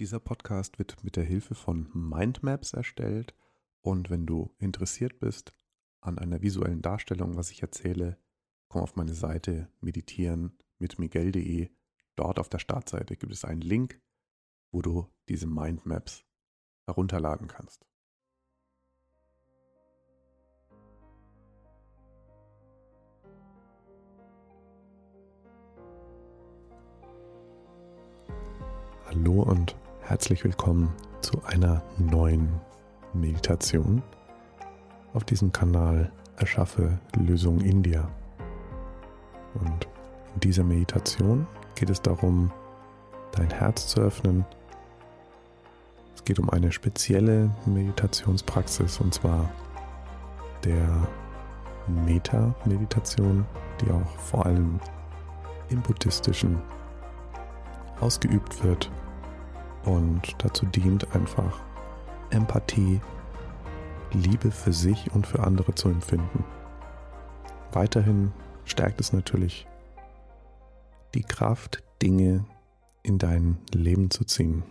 Dieser Podcast wird mit der Hilfe von Mindmaps erstellt und wenn du interessiert bist an einer visuellen Darstellung, was ich erzähle, komm auf meine Seite meditieren mit miguel.de. Dort auf der Startseite gibt es einen Link, wo du diese Mindmaps herunterladen kannst. Hallo und herzlich willkommen zu einer neuen Meditation. Auf diesem Kanal erschaffe Lösung India. Und in dieser Meditation geht es darum, dein Herz zu öffnen. Es geht um eine spezielle Meditationspraxis und zwar der Meta-Meditation, die auch vor allem im buddhistischen ausgeübt wird und dazu dient einfach Empathie, Liebe für sich und für andere zu empfinden. Weiterhin stärkt es natürlich die Kraft, Dinge in dein Leben zu ziehen.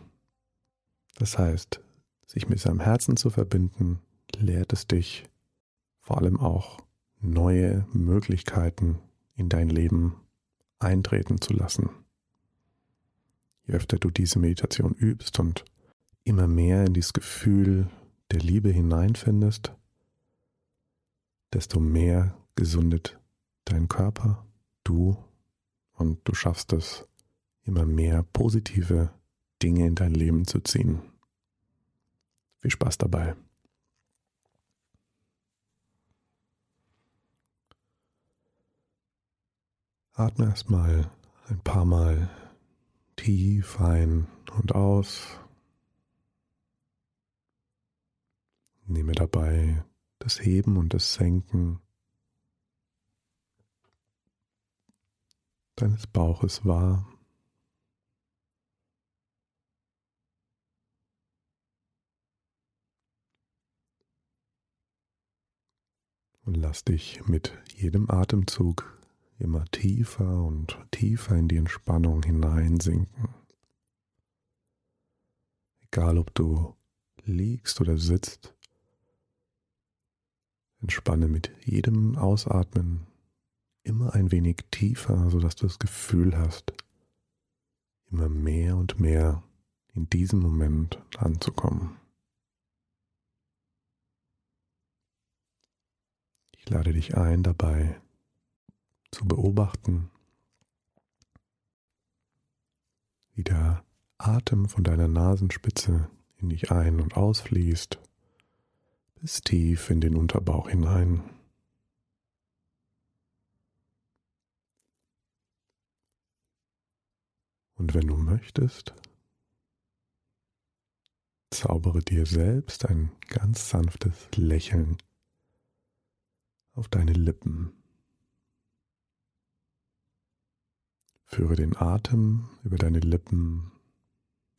Das heißt, sich mit seinem Herzen zu verbinden, lehrt es dich vor allem auch neue Möglichkeiten in dein Leben eintreten zu lassen je öfter du diese Meditation übst und immer mehr in dieses Gefühl der Liebe hineinfindest, desto mehr gesundet dein Körper, du und du schaffst es, immer mehr positive Dinge in dein Leben zu ziehen. Viel Spaß dabei. Atme erstmal ein paar Mal tief ein und aus. Nehme dabei das Heben und das Senken deines Bauches wahr. Und lass dich mit jedem Atemzug immer tiefer und tiefer in die Entspannung hineinsinken. Egal ob du liegst oder sitzt, entspanne mit jedem Ausatmen immer ein wenig tiefer, sodass du das Gefühl hast, immer mehr und mehr in diesem Moment anzukommen. Ich lade dich ein, dabei zu beobachten, wie der Atem von deiner Nasenspitze in dich ein- und ausfließt, bis tief in den Unterbauch hinein. Und wenn du möchtest, zaubere dir selbst ein ganz sanftes Lächeln auf deine Lippen. Führe den Atem über deine Lippen,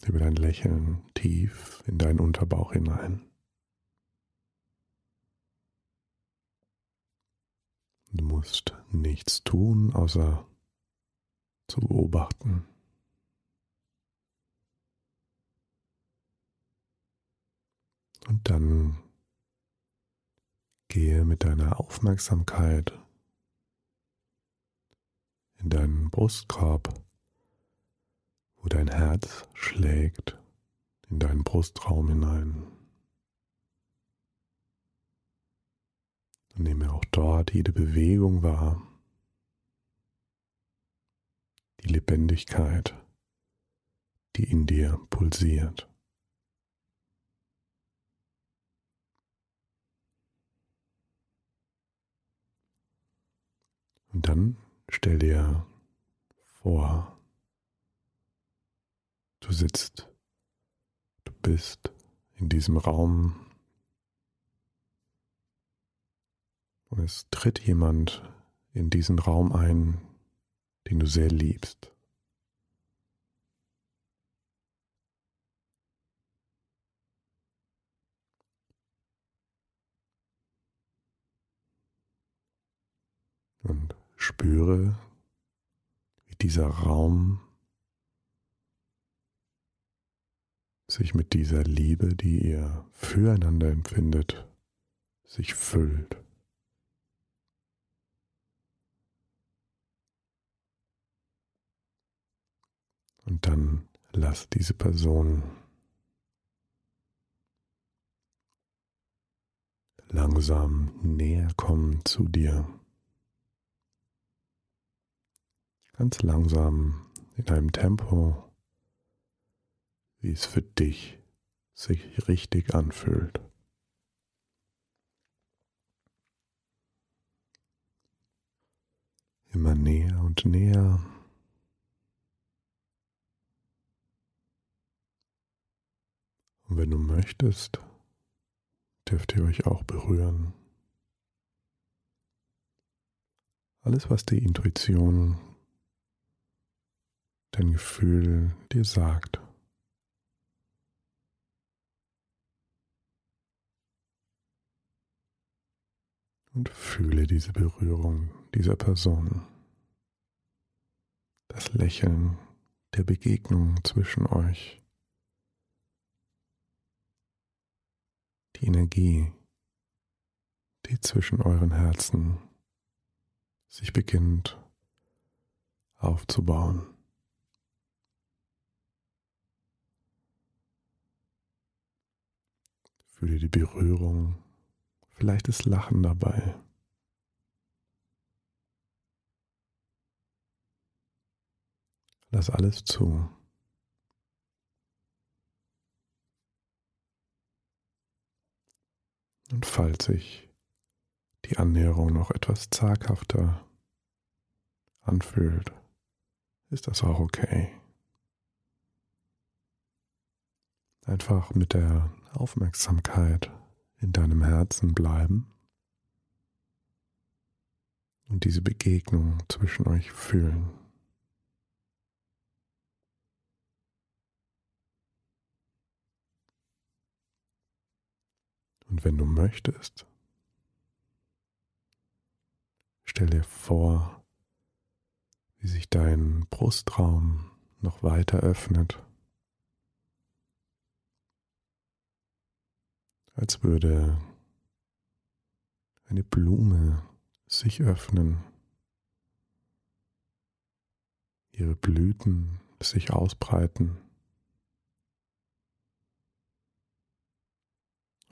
über dein Lächeln tief in deinen Unterbauch hinein. Du musst nichts tun, außer zu beobachten. Und dann gehe mit deiner Aufmerksamkeit in deinen Brustkorb, wo dein Herz schlägt, in deinen Brustraum hinein. Und nehme auch dort jede Bewegung wahr, die Lebendigkeit, die in dir pulsiert. Und dann Stell dir vor, du sitzt, du bist in diesem Raum und es tritt jemand in diesen Raum ein, den du sehr liebst. Und Spüre, wie dieser Raum sich mit dieser Liebe, die ihr füreinander empfindet, sich füllt. Und dann lass diese Person langsam näher kommen zu dir. Ganz langsam in einem Tempo, wie es für dich sich richtig anfühlt. Immer näher und näher. Und wenn du möchtest, dürft ihr euch auch berühren. Alles, was die Intuition, dein Gefühl dir sagt. Und fühle diese Berührung dieser Person. Das Lächeln der Begegnung zwischen euch. die Energie, die zwischen euren Herzen sich beginnt aufzubauen. Fühle die Berührung, vielleicht das Lachen dabei. Lass alles zu. Und falls sich die Annäherung noch etwas zaghafter anfühlt, ist das auch okay. Einfach mit der Aufmerksamkeit in deinem Herzen bleiben und diese Begegnung zwischen euch fühlen. Und wenn du möchtest, stell dir vor, wie sich dein Brustraum noch weiter öffnet, als würde eine Blume sich öffnen, ihre Blüten sich ausbreiten.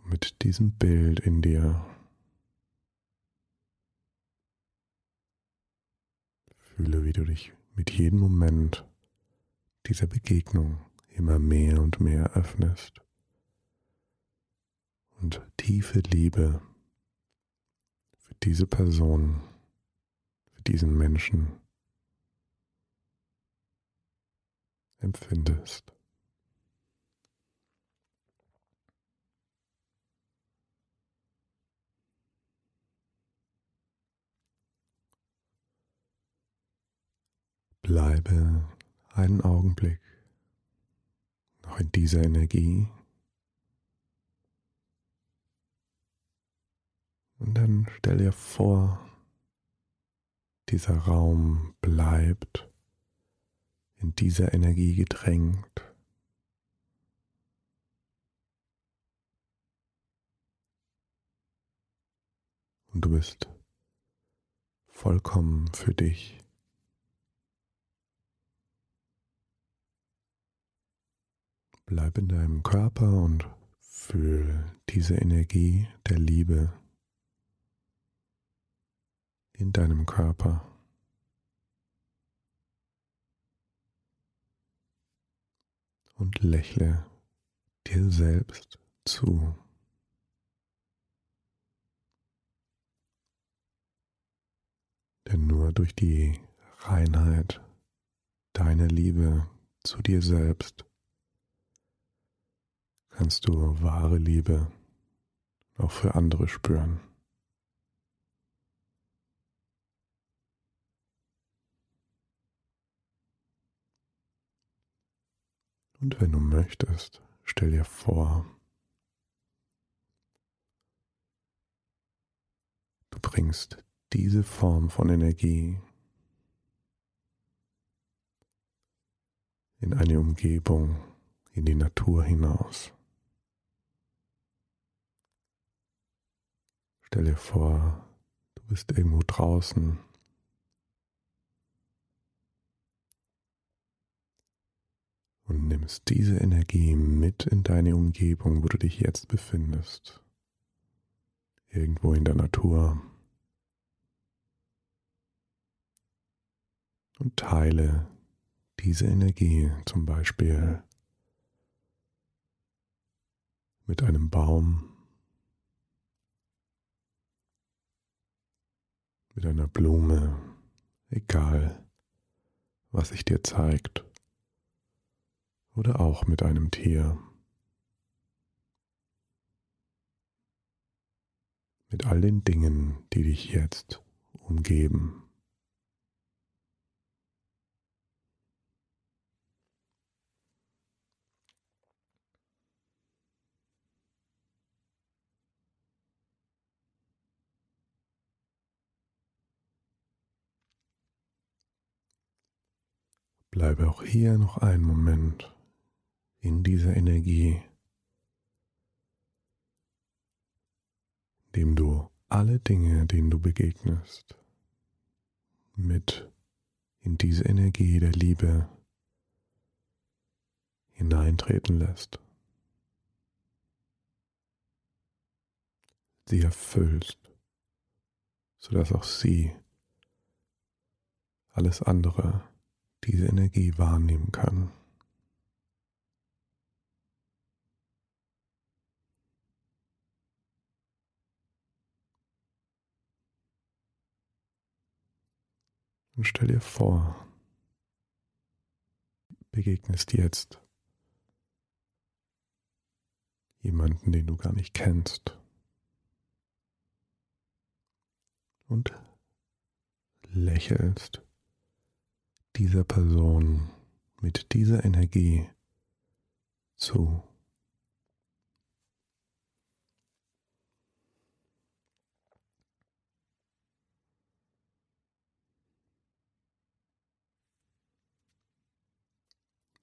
mit diesem Bild in dir. Fühle, wie du dich mit jedem Moment dieser Begegnung immer mehr und mehr öffnest tiefe Liebe für diese Person, für diesen Menschen empfindest. Bleibe einen Augenblick noch in dieser Energie und dann stell dir vor, dieser Raum bleibt in dieser Energie gedrängt. Und du bist vollkommen für dich. Bleib in deinem Körper und fühl diese Energie der Liebe in deinem Körper. Und lächle dir selbst zu. Denn nur durch die Reinheit deiner Liebe zu dir selbst kannst du wahre Liebe auch für andere spüren. Und wenn du möchtest, stell dir vor, du bringst diese Form von Energie in eine Umgebung, in die Natur hinaus. Stell dir vor, du bist irgendwo draußen. Und nimmst diese Energie mit in deine Umgebung, wo du dich jetzt befindest. Irgendwo in der Natur. Und teile diese Energie zum Beispiel mit einem Baum, mit einer Blume, egal was sich dir zeigt, oder auch mit einem Tier, mit all den Dingen, die dich jetzt umgeben. Bleibe auch hier noch einen Moment in dieser Energie, indem du alle Dinge, denen du begegnest, mit in diese Energie der Liebe hineintreten lässt. Sie erfüllst, sodass auch sie alles andere diese Energie wahrnehmen kann. Und stell dir vor, begegnest jetzt jemanden, den du gar nicht kennst. Und lächelst dieser Person mit dieser Energie zu.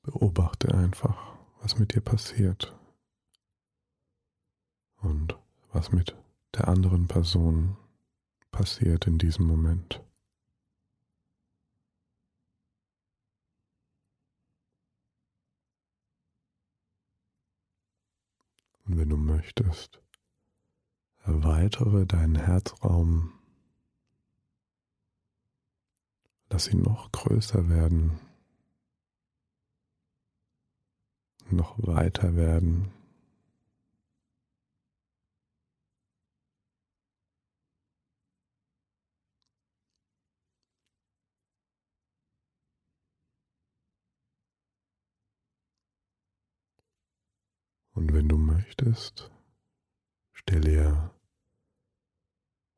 Beobachte einfach, was mit dir passiert und was mit der anderen Person passiert in diesem Moment. Und wenn du möchtest, erweitere deinen Herzraum. Lass ihn noch größer werden, noch weiter werden. Und wenn du möchtest, stell dir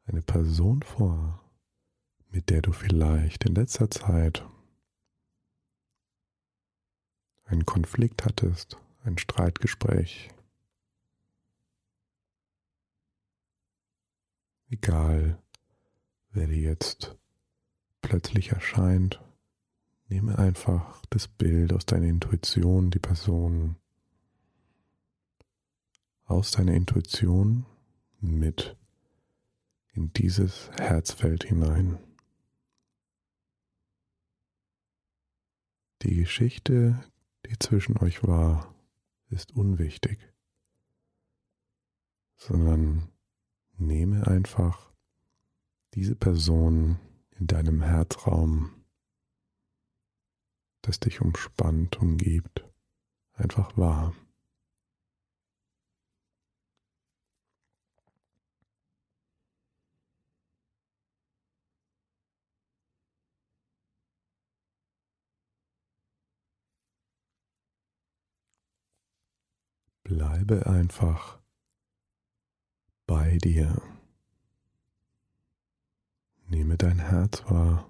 eine Person vor, mit der du vielleicht in letzter Zeit einen Konflikt hattest, ein Streitgespräch. Egal, wer dir jetzt plötzlich erscheint, nehme einfach das Bild aus deiner Intuition, die Person aus deiner Intuition mit in dieses Herzfeld hinein. Die Geschichte, die zwischen euch war, ist unwichtig, sondern nehme einfach diese Person in deinem Herzraum, das dich umspannt, umgibt, einfach wahr. Bleibe einfach bei dir. Nehme dein Herz wahr,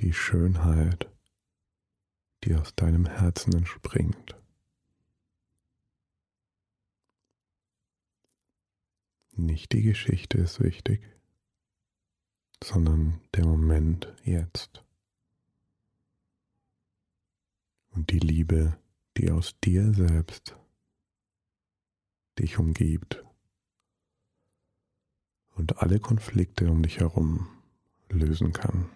die Schönheit, die aus deinem Herzen entspringt. Nicht die Geschichte ist wichtig, sondern der Moment jetzt. und die Liebe, die aus dir selbst dich umgibt und alle Konflikte um dich herum lösen kann.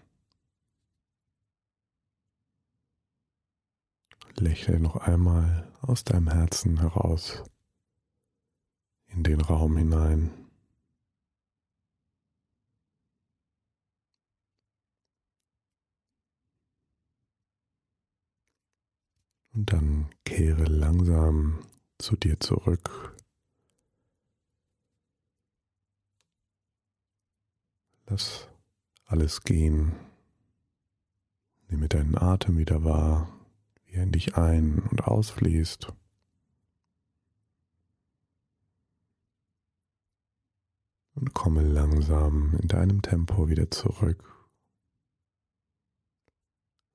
Lächle noch einmal aus deinem Herzen heraus in den Raum hinein. Und dann kehre langsam zu dir zurück. Lass alles gehen. Nehme deinen Atem wieder wahr, wie er in dich ein- und ausfließt. Und komme langsam in deinem Tempo wieder zurück.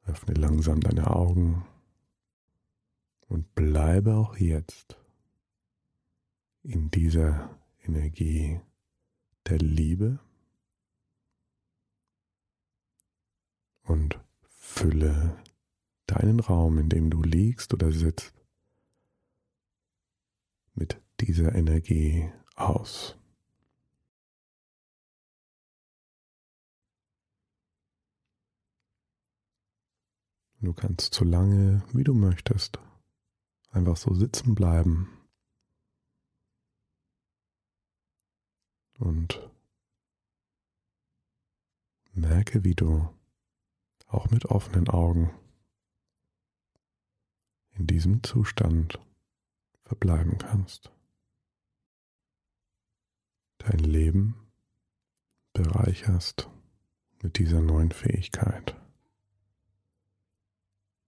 Öffne langsam deine Augen und bleibe auch jetzt in dieser Energie der Liebe und fülle deinen Raum, in dem du liegst oder sitzt, mit dieser Energie aus. Du kannst so lange, wie du möchtest, einfach so sitzen bleiben und merke, wie du auch mit offenen Augen in diesem Zustand verbleiben kannst. Dein Leben bereicherst mit dieser neuen Fähigkeit.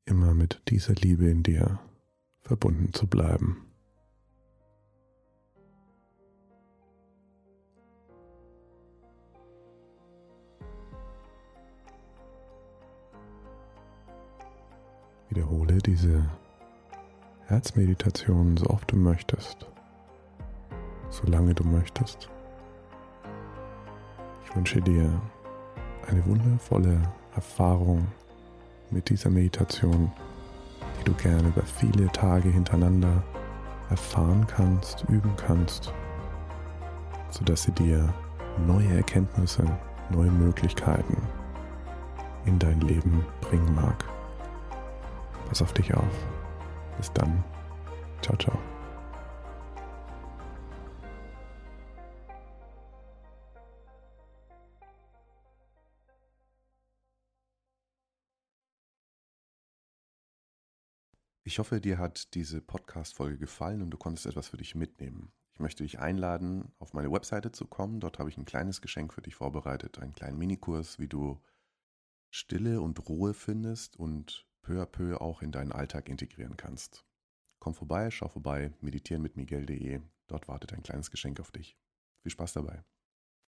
Immer mit dieser Liebe in dir verbunden zu bleiben. Wiederhole diese Herzmeditation so oft du möchtest, solange du möchtest. Ich wünsche dir eine wundervolle Erfahrung mit dieser Meditation, du gerne über viele Tage hintereinander erfahren kannst, üben kannst, sodass sie dir neue Erkenntnisse, neue Möglichkeiten in dein Leben bringen mag. Pass auf dich auf. Bis dann. Ciao, ciao. Ich hoffe, dir hat diese Podcast-Folge gefallen und du konntest etwas für dich mitnehmen. Ich möchte dich einladen, auf meine Webseite zu kommen. Dort habe ich ein kleines Geschenk für dich vorbereitet, einen kleinen Minikurs, wie du Stille und Ruhe findest und peu à peu auch in deinen Alltag integrieren kannst. Komm vorbei, schau vorbei, meditieren mit Miguel.de. Dort wartet ein kleines Geschenk auf dich. Viel Spaß dabei.